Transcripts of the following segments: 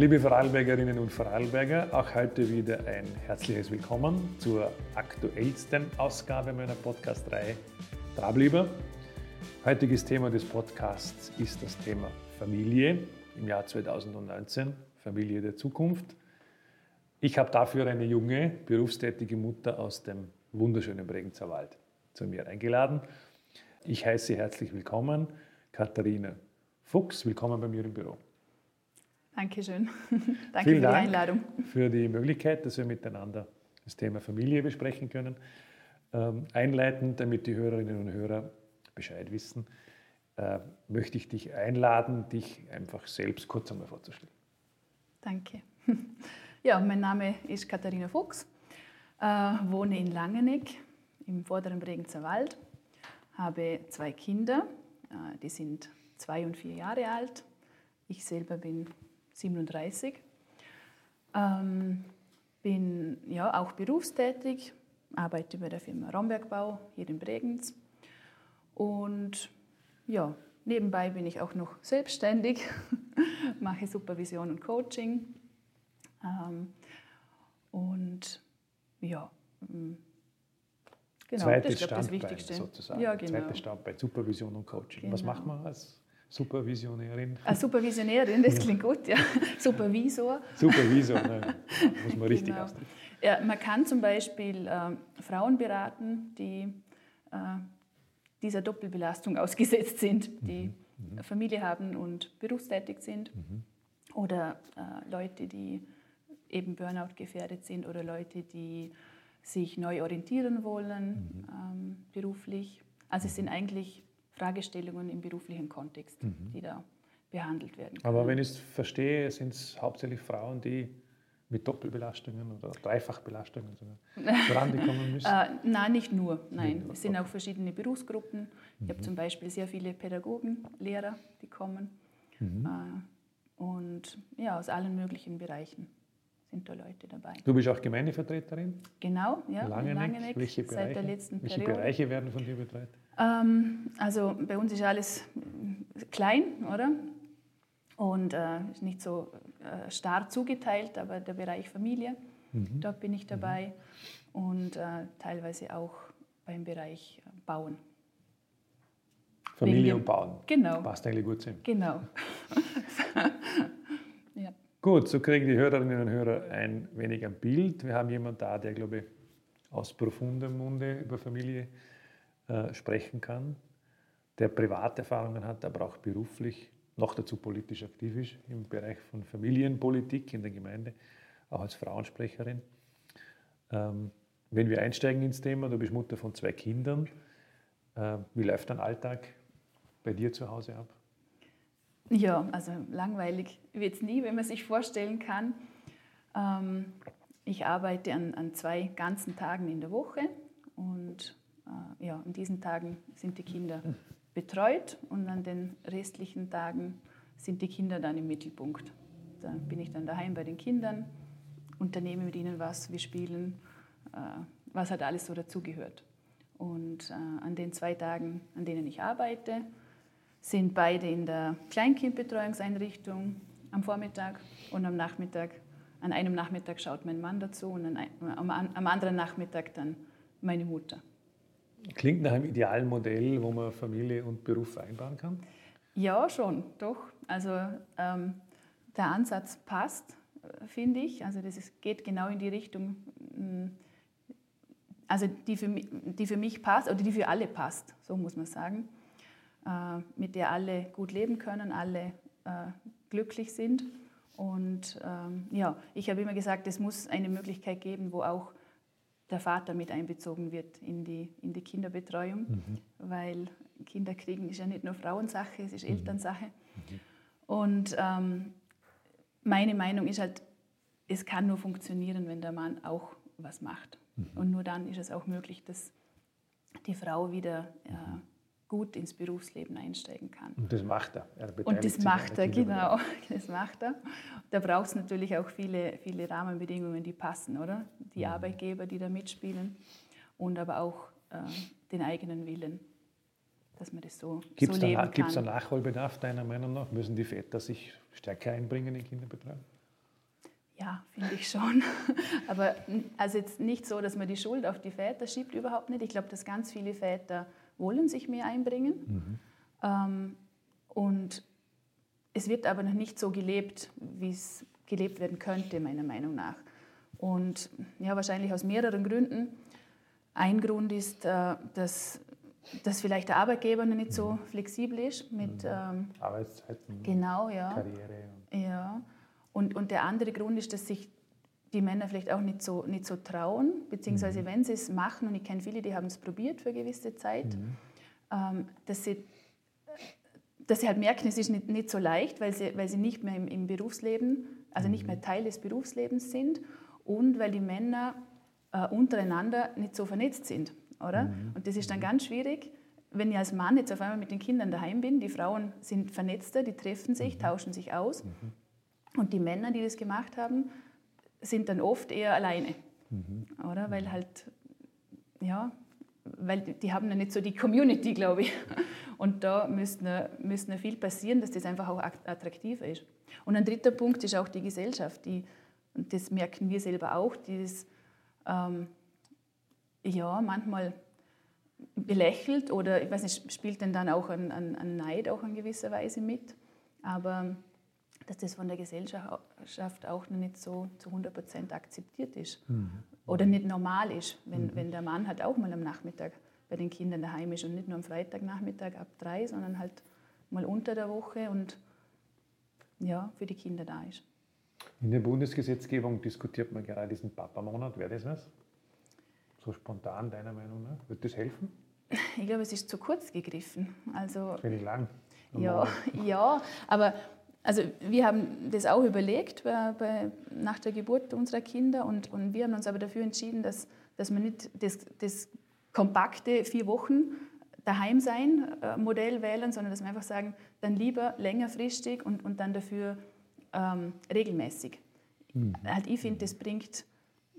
Liebe Vorarlbergerinnen und Vorarlberger, auch heute wieder ein herzliches Willkommen zur aktuellsten Ausgabe meiner Podcast-Reihe Trablieber. Heutiges Thema des Podcasts ist das Thema Familie im Jahr 2019, Familie der Zukunft. Ich habe dafür eine junge, berufstätige Mutter aus dem wunderschönen Bregenzer Wald zu mir eingeladen. Ich heiße herzlich willkommen, Katharina Fuchs. Willkommen bei mir im Büro. Dankeschön. Danke Vielen für die Einladung. Für die Möglichkeit, dass wir miteinander das Thema Familie besprechen können. Ähm, einleitend, damit die Hörerinnen und Hörer Bescheid wissen, äh, möchte ich dich einladen, dich einfach selbst kurz einmal vorzustellen. Danke. Ja, mein Name ist Katharina Fuchs, äh, wohne in Langeneck im vorderen Bregenzer Wald, habe zwei Kinder, äh, die sind zwei und vier Jahre alt. Ich selber bin 37. Ähm, bin ja auch berufstätig, arbeite bei der Firma Rombergbau hier in Bregenz. Und ja, nebenbei bin ich auch noch selbstständig, mache Supervision und Coaching. Ähm, und ja, mm, genau, Zweites das ist, das Wichtigste. sozusagen. Ja, genau. Zweites Standbein, Supervision und Coaching. Was Genau. macht man als Supervisionärin? Als Supervisionärin, das klingt gut, ja. Supervisor. Supervisor, ne? muss man richtig Genau. ausdrücken. Ja, man kann zum Beispiel äh, Frauen beraten, die äh, dieser Doppelbelastung ausgesetzt sind, die Mhm. Familie haben und berufstätig sind. Oder äh, Leute, die eben Burnout gefährdet sind oder Leute, die sich neu orientieren wollen ähm, beruflich. Also es sind eigentlich Fragestellungen im beruflichen Kontext, die da behandelt werden. Aber können. wenn ich es verstehe, sind es hauptsächlich Frauen, die mit Doppelbelastungen oder Dreifachbelastungen sogar zurande kommen müssen. Äh, nein, nicht nur. Nein, Nicht nur, es sind auch verschiedene Berufsgruppen. Ich Mhm. habe zum Beispiel sehr viele Pädagogen, Lehrer, die kommen. Mhm. Äh, und ja, aus allen möglichen Bereichen sind da Leute dabei. Du bist auch Gemeindevertreterin, Genau, ja, Langeneck. Langeneck, Welche seit Bereiche, der letzten welche Periode. Bereiche werden von dir betreut? Ähm, also bei uns ist alles äh, klein, oder? Und äh, ist nicht so äh, starr zugeteilt, aber der Bereich Familie, Mhm. dort bin ich dabei. Und äh, teilweise auch beim Bereich äh, Bauen. Familie und Bauen. Genau, Passt eigentlich gut zusammen. genau. Gut, so kriegen die Hörerinnen und Hörer ein wenig ein Bild. Wir haben jemanden da, der, glaube ich, aus profundem Munde über Familie äh, sprechen kann, der Privaterfahrungen hat, aber auch beruflich, noch dazu politisch aktiv ist im Bereich von Familienpolitik in der Gemeinde, auch als Frauensprecherin. Ähm, wenn wir einsteigen ins Thema, du bist Mutter von zwei Kindern. Äh, wie läuft dein Alltag bei dir zu Hause ab? Ja, also langweilig wird es nie, wenn man sich vorstellen kann. Ähm, ich arbeite an, an zwei ganzen Tagen in der Woche und äh, ja, an diesen Tagen sind die Kinder betreut und an den restlichen Tagen sind die Kinder dann im Mittelpunkt. Da bin ich dann daheim bei den Kindern, unternehme mit ihnen was, wir spielen, äh, was halt alles so dazugehört. Und äh, an den zwei Tagen, an denen ich arbeite, sind beide in der Kleinkindbetreuungseinrichtung am Vormittag und am Nachmittag. An einem Nachmittag schaut mein Mann dazu und am, am anderen Nachmittag dann meine Mutter. Klingt nach einem idealen Modell, wo man Familie und Beruf vereinbaren kann. Ja, schon, doch. Also ähm, der Ansatz passt, äh, finde ich. Also das ist, geht genau in die Richtung, mh, also die für, mich, die für mich passt oder die für alle passt, so muss man sagen, mit der alle gut leben können, alle äh, glücklich sind. Und ähm, ja, ich habe immer gesagt, es muss eine Möglichkeit geben, wo auch der Vater mit einbezogen wird in die, in die Kinderbetreuung, weil Kinder kriegen ist ja nicht nur Frauensache, es ist Elternsache. Und ähm, meine Meinung ist halt, es kann nur funktionieren, wenn der Mann auch was macht. Und nur dann ist es auch möglich, dass die Frau wieder äh, gut ins Berufsleben einsteigen kann. Und das macht er. er Und das macht er, genau. Das macht er. Da braucht es natürlich auch viele, viele Rahmenbedingungen, die passen, oder? Die Mhm. Arbeitgeber, die da mitspielen und aber auch äh, den eigenen Willen, dass man das so, Gibt es so da, leben gibt's da kann. Nachholbedarf deiner Meinung nach? Müssen die Väter sich stärker einbringen in Kinderbetreuung? Ja, finde ich schon. Aber also jetzt nicht so, dass man die Schuld auf die Väter schiebt, überhaupt nicht. Ich glaube, dass ganz viele Väter wollen sich mehr einbringen. Mhm. Ähm, und es wird aber noch nicht so gelebt, wie es gelebt werden könnte, meiner Meinung nach. Und ja, wahrscheinlich aus mehreren Gründen. Ein Grund ist, äh, dass, dass vielleicht der Arbeitgeber noch nicht so flexibel ist mit mhm. ähm, Arbeitszeiten, genau, ja. Karriere. Ja. Und, und der andere Grund ist, dass sich die Männer vielleicht auch nicht so, nicht so trauen, beziehungsweise mhm. wenn sie es machen, und ich kenne viele, die haben es probiert für eine gewisse Zeit, mhm. ähm, dass, sie, dass sie halt merken, es ist nicht, nicht so leicht, weil sie, weil sie nicht mehr im, im Berufsleben, also nicht mehr mhm. Teil des Berufslebens sind und weil die Männer äh, untereinander nicht so vernetzt sind, oder? Mhm. Und das ist dann mhm. ganz schwierig, wenn ich als Mann jetzt auf einmal mit den Kindern daheim bin, die Frauen sind vernetzter, die treffen sich, mhm. tauschen sich aus. Mhm. Und die Männer, die das gemacht haben, sind dann oft eher alleine. Mhm. Oder? Weil halt, ja, weil die haben ja nicht so die Community, glaube ich. Und da müsste, müsste viel passieren, dass das einfach auch attraktiver ist. Und ein dritter Punkt ist auch die Gesellschaft, die, und das merken wir selber auch, die das ähm, ja, manchmal belächelt oder ich weiß nicht, spielt denn dann auch ein, ein, ein Neid auch in gewisser Weise mit. Aber dass das von der Gesellschaft auch noch nicht so zu 100 Prozent akzeptiert ist mhm. oder nicht normal ist, wenn, mhm. wenn der Mann halt auch mal am Nachmittag bei den Kindern daheim ist und nicht nur am Freitagnachmittag ab drei, sondern halt mal unter der Woche und ja, für die Kinder da ist. In der Bundesgesetzgebung diskutiert man gerade diesen Papa-Monat. Wäre das was? So spontan, deiner Meinung nach? Wird das helfen? Ich glaube, es ist zu kurz gegriffen. Also, Wenig lang. Ja, ja, aber also wir haben das auch überlegt bei, bei, nach der Geburt unserer Kinder und, und, wir haben uns aber dafür entschieden, dass, dass wir nicht das, das kompakte vier Wochen daheim sein äh, Modell wählen, sondern dass wir einfach sagen, dann lieber längerfristig und, und dann dafür ähm, regelmäßig. Mhm. Halt, ich finde, das bringt,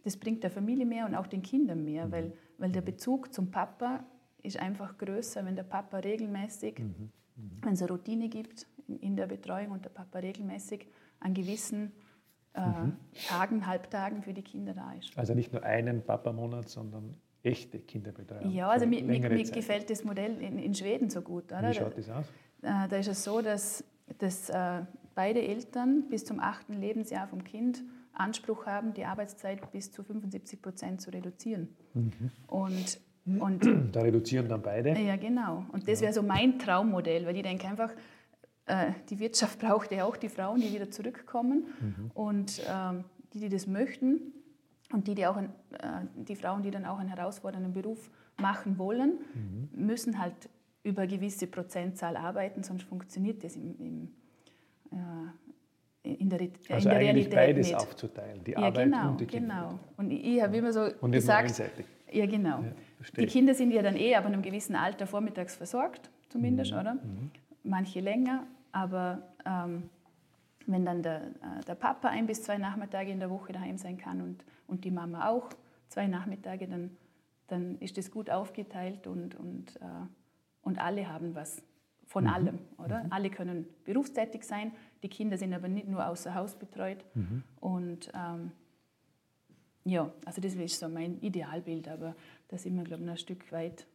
das bringt der Familie mehr und auch den Kindern mehr, mhm. weil, weil der Bezug zum Papa ist einfach größer, wenn der Papa regelmäßig, mhm. mhm. wenn es eine Routine gibt, in der Betreuung und der Papa regelmäßig an gewissen äh, mhm. Tagen, Halbtagen für die Kinder da ist. Also nicht nur einen Papa-Monat, sondern echte Kinderbetreuung. Ja, also mir, mir, mir gefällt das Modell in, in, Schweden so gut. Oder? Wie schaut das aus? Da, da ist es so, dass, dass äh, beide Eltern bis zum achten Lebensjahr vom Kind Anspruch haben, die Arbeitszeit bis zu 75 Prozent zu reduzieren. Mhm. Und, und, da reduzieren dann beide? Ja, genau. Und das wäre so mein Traummodell, weil ich denke einfach, äh, die Wirtschaft braucht ja auch die Frauen, die wieder zurückkommen mhm. und ähm, die, die das möchten und die, die, auch ein, äh, die Frauen, die dann auch einen herausfordernden Beruf machen wollen, mhm. müssen halt über eine gewisse Prozentzahl arbeiten, sonst funktioniert das im, im äh, in der, also in der Realität beides nicht. aufzuteilen, die ja, Arbeit genau, und die Kinder. Genau. Und ich, ich habe immer so und gesagt, ja genau. Ja, die Kinder sind ja dann eh ab einem gewissen Alter vormittags versorgt, zumindest, mhm. oder? Mhm. Manche länger, aber ähm, wenn dann der, äh, der, Papa ein bis zwei Nachmittage in der Woche daheim sein kann und, und die Mama auch zwei Nachmittage, dann, dann ist das gut aufgeteilt und, und, äh, und alle haben was von mhm. allem, oder? Mhm. Alle können berufstätig sein, die Kinder sind aber nicht nur außer Haus betreut. Mhm. Und ähm, ja, also das ist so mein Idealbild, aber da sind wir, glaube ich, noch ein Stück weit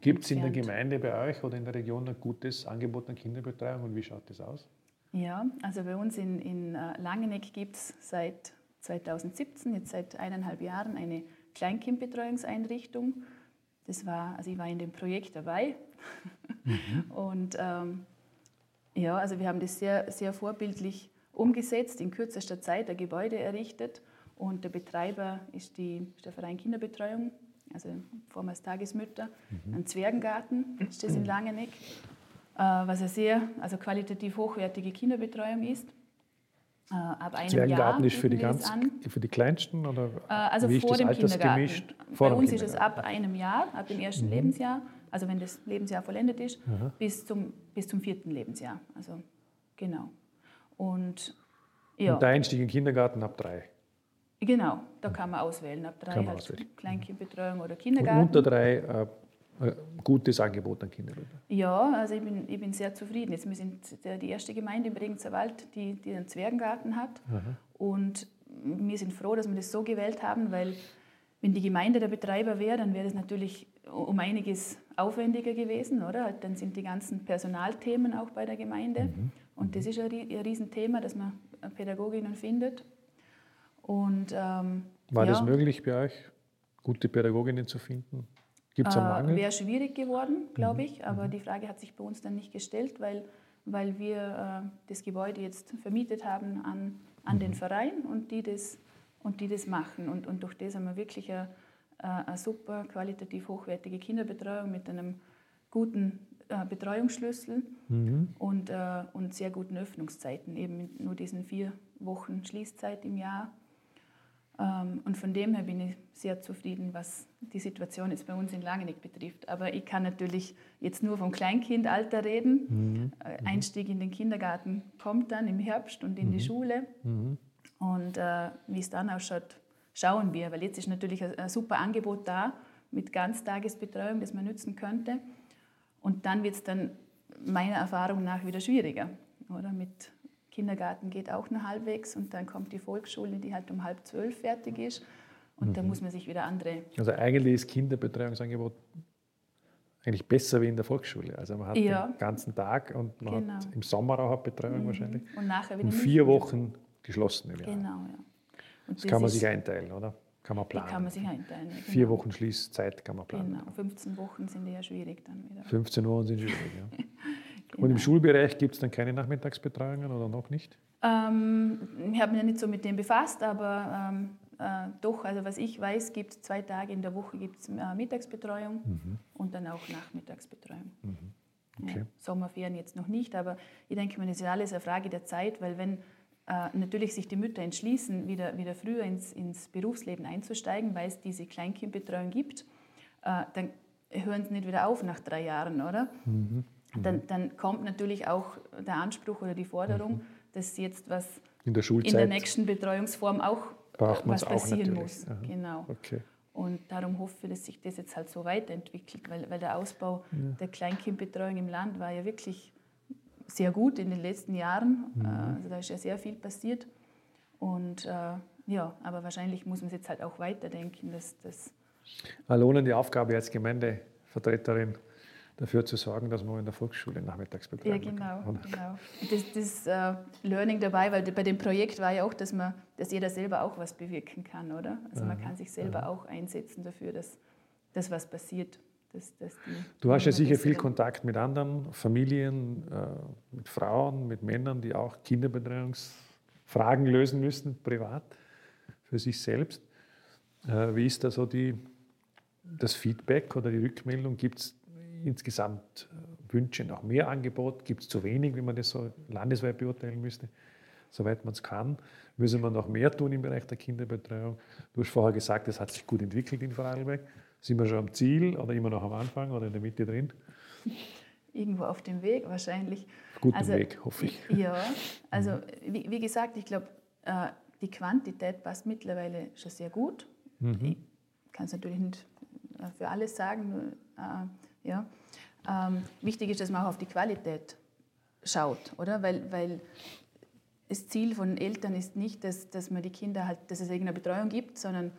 Gibt es in der Gemeinde bei euch oder in der Region ein gutes Angebot an Kinderbetreuung und wie schaut das aus? Ja, also bei uns in, in äh, Langeneck gibt es seit 2017, jetzt seit eineinhalb Jahren, eine Kleinkindbetreuungseinrichtung. Das war, also ich war in dem Projekt dabei. Mhm. Und ähm, ja, also wir haben das sehr, sehr vorbildlich umgesetzt, in kürzester Zeit ein Gebäude errichtet. Und der Betreiber ist, die, ist der Verein Kinderbetreuung also vormals Tagesmütter, mhm. ein Zwergengarten, ist das in Langeneck, äh, was eine sehr also qualitativ hochwertige Kinderbetreuung ist. Äh, ab einem Zwergengarten Jahr ist für die, ganz, für die Kleinsten? Oder äh, also wie vor dem Kindergarten. Vor Bei uns ist es ab einem Jahr, ab dem ersten mhm. Lebensjahr, also wenn das Lebensjahr vollendet ist, bis zum, bis zum vierten Lebensjahr. Also genau. Und, ja. Und der Einstieg in den Kindergarten ab drei? Genau, da kann man auswählen. Ab drei halt auswählen. Kleinkindbetreuung oder Kindergarten. Und unter drei äh, ein gutes Angebot an Kinderbetreuung. Ja, also ich bin, ich bin sehr zufrieden. Jetzt, wir sind die erste Gemeinde im Bregenzer Wald, die, die einen Zwergengarten hat. Aha. Und wir sind froh, dass wir das so gewählt haben, weil wenn die Gemeinde der Betreiber wäre, dann wäre das natürlich um einiges aufwendiger gewesen, oder? Dann sind die ganzen Personalthemen auch bei der Gemeinde. Mhm. Und das ist ein, Riesenthema, dass man Pädagoginnen findet. Und, ähm, War ja, das möglich bei euch, gute Pädagoginnen zu finden? Gibt es einen äh, Mangel? Wäre schwierig geworden, glaube mhm. ich, aber mhm. die Frage hat sich bei uns dann nicht gestellt, weil, weil wir äh, das Gebäude jetzt vermietet haben an, an mhm. den Verein und die das, und die das machen. Und, und durch das haben wir wirklich eine, eine super qualitativ hochwertige Kinderbetreuung mit einem guten äh, Betreuungsschlüssel mhm. und, äh, und sehr guten Öffnungszeiten, eben nur diesen vier Wochen Schließzeit im Jahr. Ähm, und von dem her bin ich sehr zufrieden, was die Situation jetzt bei uns in Langeneck betrifft. Aber ich kann natürlich jetzt nur vom Kleinkindalter reden. Mhm. Äh, Einstieg in den Kindergarten kommt dann im Herbst und in mhm. die Schule. Mhm. Und äh, wie es dann ausschaut, schauen wir. Weil jetzt ist natürlich ein, ein super Angebot da mit Ganztagesbetreuung, das man nützen könnte. Und dann wird es dann meiner Erfahrung nach wieder schwieriger. Oder mit Kindergarten geht auch nur halbwegs und dann kommt die Volksschule, die halt um halb zwölf fertig ist. Und mhm. da muss man sich wieder andere. Also eigentlich ist Kinderbetreuungsangebot eigentlich besser wie in der Volksschule. Also man hat ja. den ganzen Tag und man genau. hat im Sommer auch Betreuung mhm. wahrscheinlich. Und nachher wieder. Und vier Wochen geschlossen im Jahr. Genau, ja. Und das, das kann man sich einteilen, oder? Kann man planen. Die kann man sich einteilen. Genau. Vier Wochen Schließzeit kann man planen. Genau, 15 Wochen sind eher schwierig dann wieder. 15 Wochen sind schwierig, ja. genau. Und im genau. Schulbereich gibt es dann keine Nachmittagsbetreuungen oder noch nicht? Ähm, ich habe mich ja nicht so mit dem befasst, aber ähm, äh, doch, also was ich weiß, gibt es zwei Tage in der Woche gibt's, äh, Mittagsbetreuung mhm. und dann auch Nachmittagsbetreuung. Mhm. Okay. Ja, Sommerferien jetzt noch nicht, aber ich denke mir, das ist alles eine Frage der Zeit, weil wenn äh, natürlich sich die Mütter entschließen, wieder, wieder früher ins, ins Berufsleben einzusteigen, weil es diese Kleinkindbetreuung gibt, äh, dann hören sie nicht wieder auf nach drei Jahren, oder? Mhm. Mhm. Dann, dann, kommt natürlich auch der Anspruch oder die Forderung, mhm. dass jetzt was in der, Schulzeit in der nächsten Betreuungsform auch was passieren muss. Aha. Genau. Okay. Und darum hoffe ich, dass sich das jetzt halt so weiterentwickelt, weil, weil der Ausbau ja. der Kleinkindbetreuung im Land war ja wirklich sehr gut in den letzten Jahren. Mhm. Äh, also da ist ja sehr viel passiert. Und äh, ja, aber wahrscheinlich muss man es jetzt halt auch weiterdenken. Dass, dass Lohnen die Aufgabe als Gemeindevertreterin dafür zu sorgen, dass man in der Volksschule Nachmittagsbetreuung Ja, genau. genau. Das, das uh, Learning dabei, weil bei dem Projekt war ja auch, dass, man, dass jeder selber auch was bewirken kann, oder? Also man kann sich selber Aha. auch einsetzen dafür, dass, dass was passiert. Dass, dass du hast ja sicher viel Kontakt mit anderen Familien, äh, mit Frauen, mit Männern, die auch Kinderbetreuungsfragen lösen müssen, privat, für sich selbst. Äh, wie ist da so die, das Feedback oder die Rückmeldung? Gibt es insgesamt äh, Wünsche nach mehr Angebot? Gibt es zu wenig, wenn man das so landesweit beurteilen müsste? Soweit man es kann, müssen wir noch mehr tun im Bereich der Kinderbetreuung. Du hast vorher gesagt, es hat sich gut entwickelt in Vorarlberg. Sind wir schon am Ziel oder immer noch am Anfang oder in der Mitte drin? Irgendwo auf dem Weg wahrscheinlich. Guten also, Weg, hoffe ich. Ja, also mhm. wie, wie gesagt, ich glaube, äh, die Quantität passt mittlerweile schon sehr gut. Mhm. Ich kann es natürlich nicht äh, für alles sagen. Äh, ja. Ähm, wichtig ist, dass man auch auf die Qualität schaut, oder? Weil, weil das Ziel von Eltern ist nicht, dass, dass man die Kinder halt, dass es irgendeine Betreuung gibt, sondern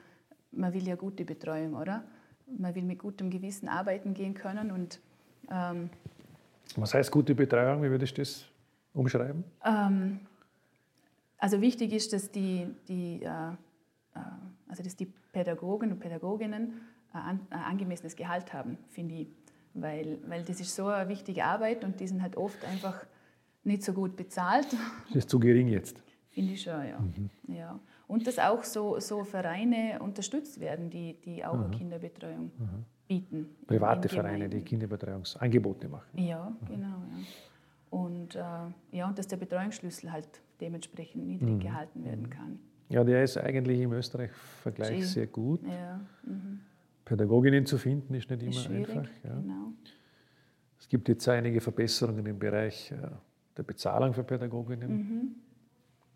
man will ja gute Betreuung, oder? man will mit gutem Gewissen arbeiten gehen können. Und, ähm, Was heißt gute Betreuung? Wie würdest du das umschreiben? Ähm, also wichtig ist, dass die, die, äh, äh also dass die Pädagogen und Pädagoginnen ein, ein angemessenes Gehalt haben, finde ich. Weil, weil das ist so eine wichtige Arbeit und die sind halt oft einfach nicht so gut bezahlt. Das ist zu gering jetzt. Finde ich schon, ja. Mhm. ja. Und dass auch so, so Vereine unterstützt werden, die, die auch mhm. Kinderbetreuung mhm. bieten. Private Vereine, die Kinderbetreuungsangebote machen. Ja, mhm. genau. Ja. Und, äh, ja, und dass der Betreuungsschlüssel halt dementsprechend niedrig mhm. gehalten werden mhm. kann. Ja, der ist eigentlich im Österreich-Vergleich sehr gut. Ja. Pädagoginnen zu finden ist nicht ist immer einfach. Ja. Genau. Es gibt jetzt einige Verbesserungen im Bereich äh, der Bezahlung für Pädagoginnen. Mhm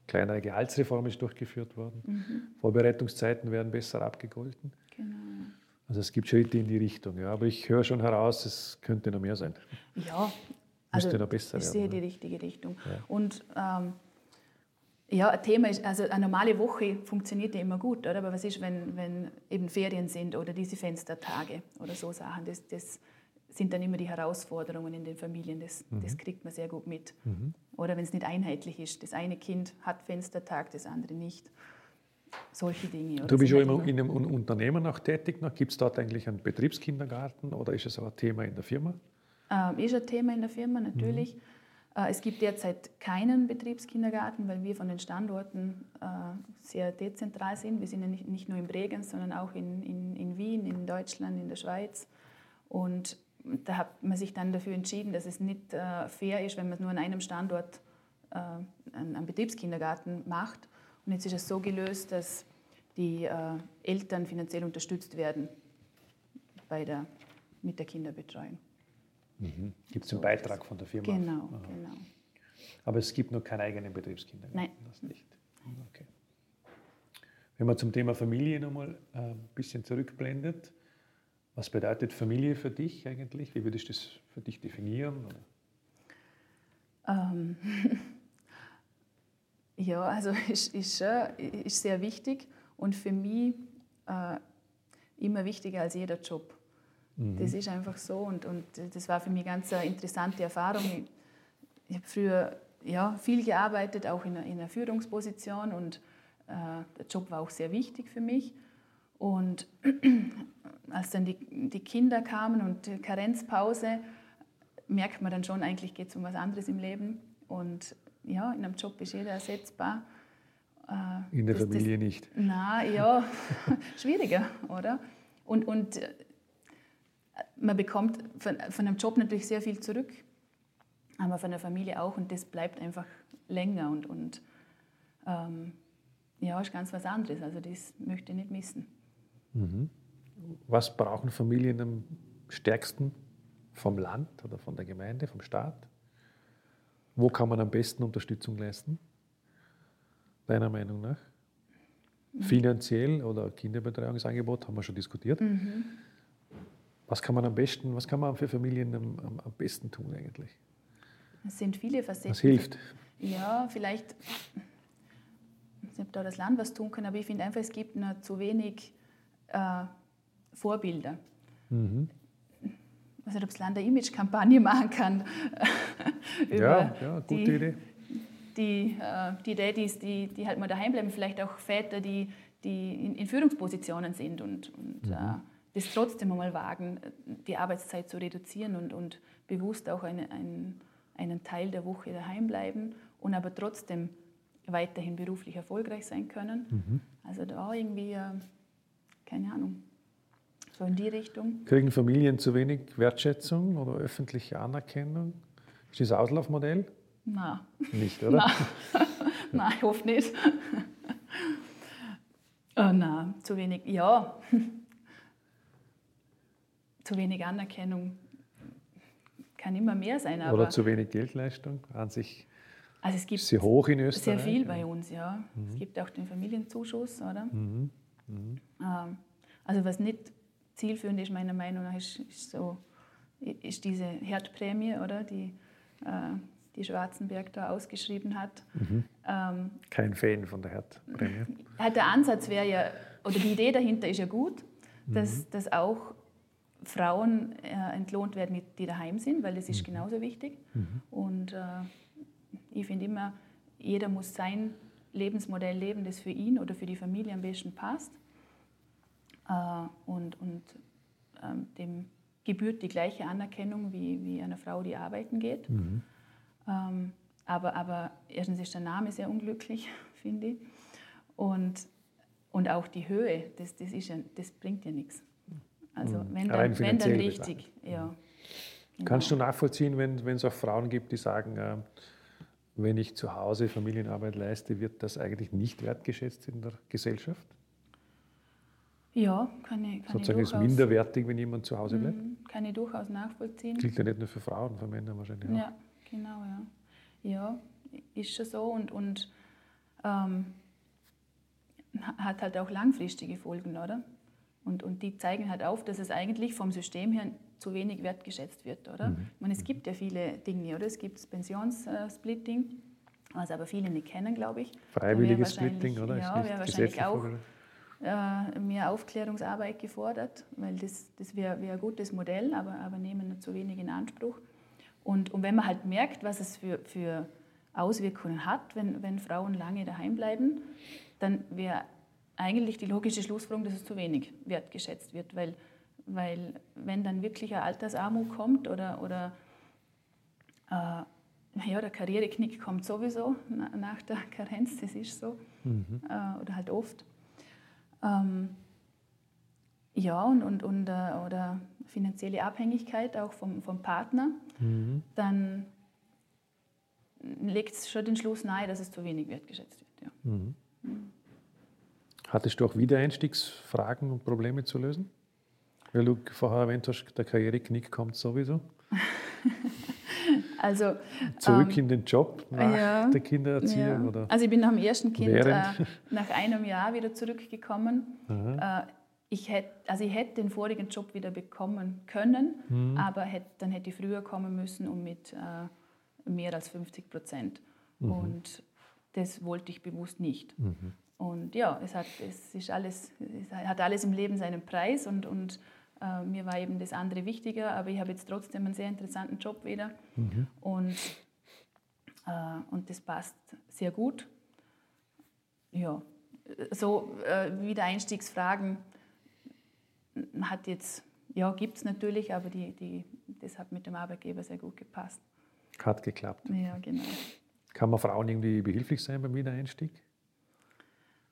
kleinere Gehaltsreform ist durchgeführt worden. Mhm. Vorbereitungszeiten werden besser abgegolten. Genau. Also es gibt Schritte in die Richtung. Ja. Aber ich höre schon heraus, es könnte noch mehr sein. Ja, also noch besser ich werden, sehe die richtige Richtung. Ja. Und ähm, Ja, ein Thema ist, also eine normale Woche funktioniert ja immer gut, oder? Aber was ist, wenn, wenn eben Ferien sind oder diese Fenstertage oder so Sachen? Das, das sind dann immer die Herausforderungen in den Familien. Das, mhm. das kriegt man sehr gut mit. Mhm. Oder wenn es nicht einheitlich ist. Das eine Kind hat Fenstertag, das andere nicht. Solche Dinge. Du bist ja immer in einem Unternehmen auch tätig. Gibt es dort eigentlich einen Betriebskindergarten oder ist es auch ein Thema in der Firma? Ähm, ist ein Thema in der Firma, natürlich. Mhm. Äh, es gibt derzeit keinen Betriebskindergarten, weil wir von den Standorten äh, sehr dezentral sind. Wir sind ja nicht, nur in Bregenz, sondern auch in, in, in Wien, in Deutschland, in der Schweiz. Und da hat man sich dann dafür entschieden, dass es nicht äh, fair ist, wenn man nur an einem Standort einen Betriebskindergarten macht. Und jetzt ist es so gelöst, dass die Eltern finanziell unterstützt werden bei der, mit der Kinderbetreuung. Mhm. Gibt es einen Beitrag von der Firma? Genau, Aha. genau. Aber es gibt noch keinen eigenen Betriebskindergarten? Nein. Das nicht. Okay. Wenn man zum Thema Familie nochmal äh, ein bisschen zurückblendet, was bedeutet Familie für dich eigentlich? Wie würdest du das für dich definieren? Ähm, ja, also ist, ist, ist sehr wichtig und für mich äh, immer wichtiger als jeder Job. Mhm. Das ist einfach so und, und das war für mich ganz eine interessante Erfahrung. Ich, ich habe früher ja, viel gearbeitet, auch in einer, in einer Führungsposition und äh, der Job war auch sehr wichtig für mich. Und als dann die, die Kinder kamen und die Karenzpause, merkt man dann schon, eigentlich geht es um was anderes im Leben. Und ja, in einem Job ist jeder ersetzbar. Äh, in der Familie das, nicht. Na ja, schwieriger, oder? Und, und man bekommt von, von einem Job natürlich sehr viel zurück, aber von der Familie auch und das bleibt einfach länger und, und ähm, ja, ist ganz was anderes. Also das möchte ich nicht missen. Mhm. Was brauchen Familien am stärksten vom Land oder von der Gemeinde, vom Staat? Wo kann man am besten Unterstützung leisten, deiner Meinung nach? Mhm. Finanziell oder Kinderbetreuungsangebot haben wir schon diskutiert. Mhm. Was kann man am besten, was kann man für Familien am, am, am besten tun eigentlich? Es sind viele Facetten. Was hilft? Ja, vielleicht, ich nicht, ob da das Land was tun kann, aber ich finde einfach, es gibt noch zu wenig äh, Vorbilder. Mhm. Ich weiß nicht, ob das Land eine Image-Kampagne machen kann. ja, ja, gute die, Idee. Die, äh, die Daddys, die, die halt mal daheim bleiben, vielleicht auch Väter, die, die in, in Führungspositionen sind und, und mhm. äh, das trotzdem einmal wagen, die Arbeitszeit zu reduzieren und, und bewusst auch eine, ein, einen Teil der Woche daheim bleiben und aber trotzdem weiterhin beruflich erfolgreich sein können. Mhm. Also da irgendwie, äh, keine Ahnung, so in die Richtung. Kriegen Familien zu wenig Wertschätzung oder öffentliche Anerkennung? Ist das Auslaufmodell? Nein. Nicht, oder? Nein, nein ich hoffe nicht. oh, nein, zu wenig. Ja, zu wenig Anerkennung kann immer mehr sein. Oder zu wenig Geldleistung an sich. Also es gibt sehr hoch in Österreich. Sehr viel bei uns, ja. Mhm. Es gibt auch den Familienzuschuss, oder? Mhm. Mhm. Ähm, also was nicht zielführend ist, meiner Meinung nach, ist, ist so, ist diese Herdprämie, oder? Die, äh, die Schwarzenberg da ausgeschrieben hat. Mhm. Ähm, Kein Fan von der Herdprämie. Halt der Ansatz wäre ja, oder die Idee dahinter ist ja gut, dass, mhm. dass auch Frauen äh, entlohnt werden, die daheim sind, weil das ist mhm. genauso wichtig. Mhm. Und äh, ich finde immer, jeder muss sein Lebensmodell leben, das für ihn oder für die Familie am besten passt. Äh, und und ähm, dem gebührt die gleiche Anerkennung wie, wie einer Frau, die arbeiten geht. Mhm. Ähm, aber, aber erstens ist der Name sehr unglücklich, finde ich. Und, und auch die Höhe, das, das, ist ja, das bringt ja nichts. Also mhm. wenn dann, wenn dann richtig, ja. Genau. Kannst du nachvollziehen, wenn, wenn es auch Frauen gibt, die sagen, äh, wenn ich zu Hause Familienarbeit leiste, wird das eigentlich nicht wertgeschätzt in der Gesellschaft? Ja, kann ich, kann Sozusagen ist minderwertig, wenn jemand zu Hause bleibt? Mhm, kann ich durchaus nachvollziehen. Gilt ja nicht nur für Frauen, für Männer wahrscheinlich auch. Ja, genau, ja. Ja, ist schon so und, und ähm, hat halt auch langfristige Folgen, oder? Und, und die zeigen halt auf, dass es eigentlich vom System her zu wenig wertgeschätzt wird, oder? Mhm. Ich meine, es gibt ja viele Dinge, oder? Es gibt das Pensionssplitting, was aber viele nicht kennen, glaube ich. Freiwilliges Splitting, oder? Ja, wäre wahrscheinlich auch äh, mehr Aufklärungsarbeit gefordert, weil das, das wäre wär ein gutes Modell, aber, aber nehmen zu wenig in Anspruch. Und, und wenn man halt merkt, was es für, für Auswirkungen hat, wenn, wenn Frauen lange daheim bleiben, dann wäre eigentlich die logische Schlussfolgerung, dass es zu wenig wertgeschätzt wird, weil, weil wenn dann wirklich eine Altersarmut kommt oder, oder äh, ja, der Karriereknick kommt sowieso nach der Karenz, das ist so, mhm. äh, oder halt oft. Ähm, ja, und, und, und äh, oder finanzielle Abhängigkeit auch vom, vom Partner, mhm. dann legt es schon den Schluss nahe, dass es zu wenig wertgeschätzt wird. Ja. Mhm. Hattest du auch Wiedereinstiegsfragen und Probleme zu lösen? Weil du vorher erwähnt hast, der Karriereknick kommt sowieso. also, Zurück ähm, in den Job nach ja, der Kindererziehung? Ja. Oder also ich bin nach dem ersten Kind äh, nach einem Jahr wieder zurückgekommen. Äh, ich hätte, also ich hätte den vorigen Job wieder bekommen können, mhm. aber hätte, dann hätte ich früher kommen müssen und mit äh, mehr als 50 Prozent. Mhm. Und das wollte ich bewusst nicht. Mhm. Und ja, es hat, es ist alles, es hat alles im Leben seinen Preis und, und äh, mir war eben das andere wichtiger, aber ich habe jetzt trotzdem einen sehr interessanten Job wieder mhm. und, äh, und das passt sehr gut. Ja, so äh, Wiedereinstiegsfragen hat jetzt, ja, gibt es natürlich, aber die, die, das hat mit dem Arbeitgeber sehr gut gepasst. Hat geklappt. Ja, genau. Kann man Frauen irgendwie behilflich sein beim Wiedereinstieg?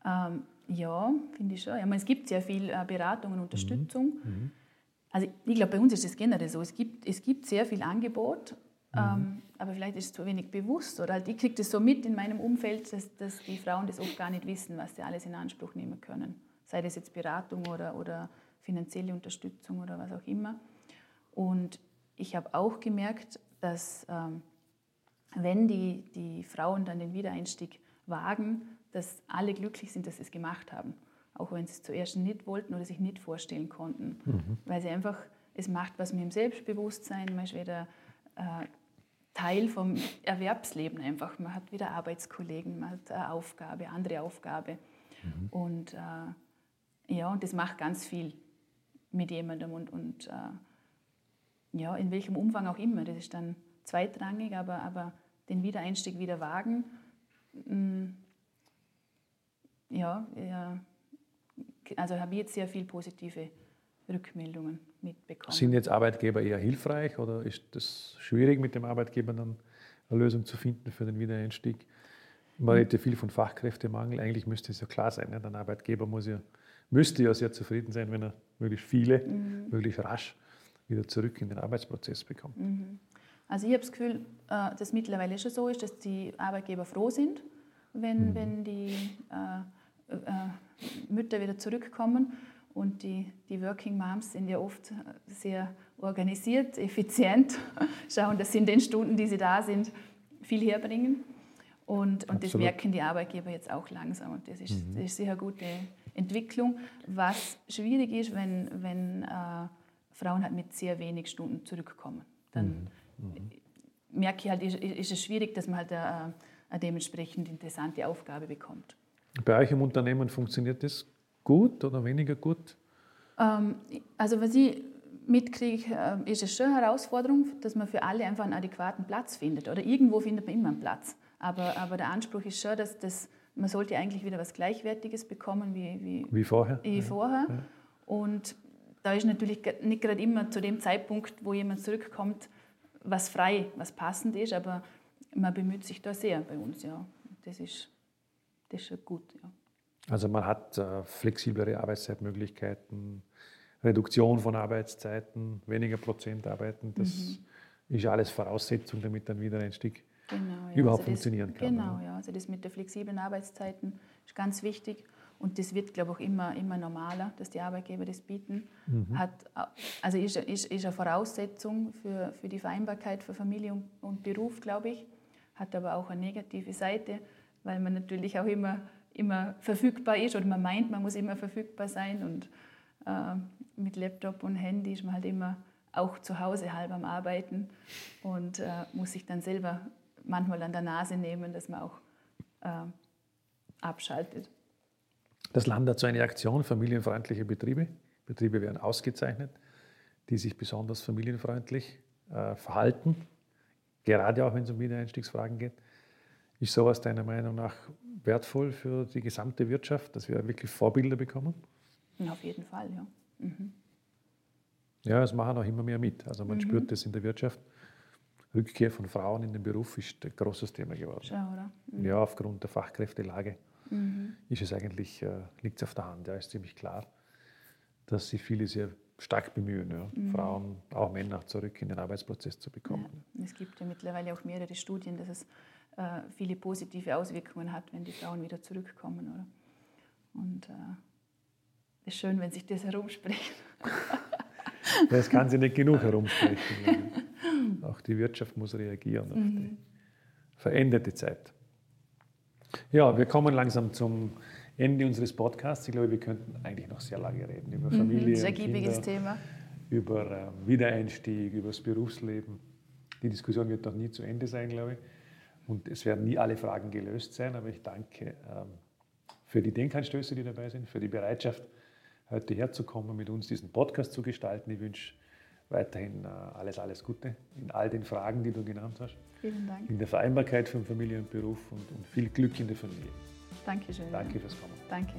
Ähm, ja, finde ich schon. Ich meine, es gibt sehr viel äh, Beratung und Unterstützung. Mhm. mhm. Also ich glaube, bei uns ist es generell so. Es gibt, es gibt sehr viel Angebot, mhm. ähm, aber vielleicht ist es zu wenig bewusst. Oder halt, ich kriege das so mit in meinem Umfeld, dass, dass die Frauen das oft gar nicht wissen, was sie alles in Anspruch nehmen können. Sei das jetzt Beratung oder, oder finanzielle Unterstützung oder was auch immer. Und ich habe auch gemerkt, dass ähm, wenn die, die Frauen dann den Wiedereinstieg wagen, dass alle glücklich sind, dass sie es gemacht haben. Auch wenn sie es zuerst nicht wollten oder sich nicht vorstellen konnten. Mhm. Weil sie einfach, es macht was mit dem Selbstbewusstsein, man ist wieder äh, Teil vom Erwerbsleben einfach. Man hat wieder Arbeitskollegen, man hat eine Aufgabe, andere Aufgabe. Mhm. Und äh, ja, und das macht ganz viel mit jemandem und, und äh, ja, in welchem Umfang auch immer. Das ist dann zweitrangig, aber, aber den Wiedereinstieg wieder wagen, mm, ja, ja, also habe ich jetzt sehr viel positive Rückmeldungen mitbekommen. Sind jetzt Arbeitgeber eher hilfreich oder ist das schwierig mit dem Arbeitgeber dann eine Lösung zu finden für den Wiedereinstieg? Man redet ja viel von Fachkräftemangel. Eigentlich müsste es ja klar sein. Ne? Ein Arbeitgeber muss ja, müsste ja sehr zufrieden sein, wenn er möglichst viele, mhm. möglichst rasch wieder zurück in den Arbeitsprozess bekommt. Mhm. Also ich habe das Gefühl, äh, dass mittlerweile schon so ist, dass die Arbeitgeber froh sind, wenn, mhm. wenn die äh, Mütter wieder zurückkommen. Und die, die Working Moms sind ja oft sehr organisiert, effizient, schauen, dass sie in den Stunden, die sie da sind, viel herbringen. Und, und das merken die Arbeitgeber jetzt auch langsam. Und das ist, mhm. das ist sicher eine gute Entwicklung. Was schwierig ist, wenn, wenn äh, Frauen halt mit sehr wenig Stunden zurückkommen. Dann mhm. Mhm. merke ich halt, ist, ist es schwierig, dass man halt eine, eine dementsprechend interessante Aufgabe bekommt. Bei euch im Unternehmen funktioniert das gut oder weniger gut? Ähm, also was ich mitkriege, äh, ist es schon eine Herausforderung, dass man für alle einfach einen adäquaten Platz findet. Oder irgendwo findet man immer einen Platz. Aber, aber der Anspruch ist schon, dass das, man sollte eigentlich wieder was Gleichwertiges bekommen wie, wie, wie vorher. Wie vorher. Ja. Und da ist natürlich nicht gerade immer zu dem Zeitpunkt, wo jemand zurückkommt, was frei, was passend ist, aber man bemüht sich da sehr bei uns. Ja. Das ist das ist schon gut. Ja. Also man hat äh, flexiblere Arbeitszeitmöglichkeiten, Reduktion von Arbeitszeiten, weniger Prozent arbeiten. Das mhm. ist alles Voraussetzung, damit dann wieder ein Stück genau, ja. überhaupt also das, funktionieren kann. Genau, ja. Also das mit der flexiblen Arbeitszeiten ist ganz wichtig. Und das wird, glaube ich, auch immer, immer normaler, dass die Arbeitgeber das bieten. Mhm. Hat, also ist, ist, ist eine Voraussetzung für, für die Vereinbarkeit für Familie und Beruf, glaube ich. Hat aber auch eine negative Seite weil man natürlich auch immer, immer verfügbar ist oder man meint, man muss immer verfügbar sein und äh, mit Laptop und Handy ist man halt immer auch zu Hause halb am Arbeiten und äh, muss sich dann selber manchmal an der Nase nehmen, dass man auch äh, abschaltet. Das Land hat so eine Aktion, familienfreundliche Betriebe. Betriebe werden ausgezeichnet, die sich besonders familienfreundlich äh, verhalten, gerade auch wenn es um Wiedereinstiegsfragen geht. Ist sowas deiner Meinung nach wertvoll für die gesamte Wirtschaft, dass wir wirklich Vorbilder bekommen? Ja, auf jeden Fall, ja. Mhm. Ja, es machen auch immer mehr mit. Also man mhm. spürt das in der Wirtschaft. Rückkehr von Frauen in den Beruf ist ein großes Thema geworden. Schau, oder? Mhm. Ja, aufgrund der Fachkräftelage mhm. ist es eigentlich, äh, liegt es auf der Hand. Ja, ist ziemlich klar, dass sich viele sehr stark bemühen, ja, mhm. Frauen, auch Männer zurück in den Arbeitsprozess zu bekommen. Ja. Es gibt ja mittlerweile auch mehrere Studien, dass es äh, viele positive Auswirkungen hat, wenn die Frauen wieder zurückkommen. Oder? Und äh, es ist schön, wenn sich das herumspricht. ja, es kann sich nicht genug herumsprechen. auch die Wirtschaft muss reagieren auf mhm. die veränderte Zeit. Ja, wir kommen langsam zum Ende unseres Podcasts. Ich glaube, wir könnten eigentlich noch sehr lange reden über mhm, Familie. Sehr ergiebiges Thema. Über äh, Wiedereinstieg, über das Berufsleben. Die Diskussion wird noch nie zu Ende sein, glaube ich. Und es werden nie alle Fragen gelöst sein, aber ich danke ähm, für die Denkanstöße, die dabei sind, für die Bereitschaft, heute herzukommen, mit uns diesen Podcast zu gestalten. Ich wünsche weiterhin äh, alles, alles Gute in all den Fragen, die du genannt hast. Vielen Dank. In der Vereinbarkeit von Familie und Beruf und, und viel Glück in der Familie. Dankeschön. Danke fürs Kommen. Danke.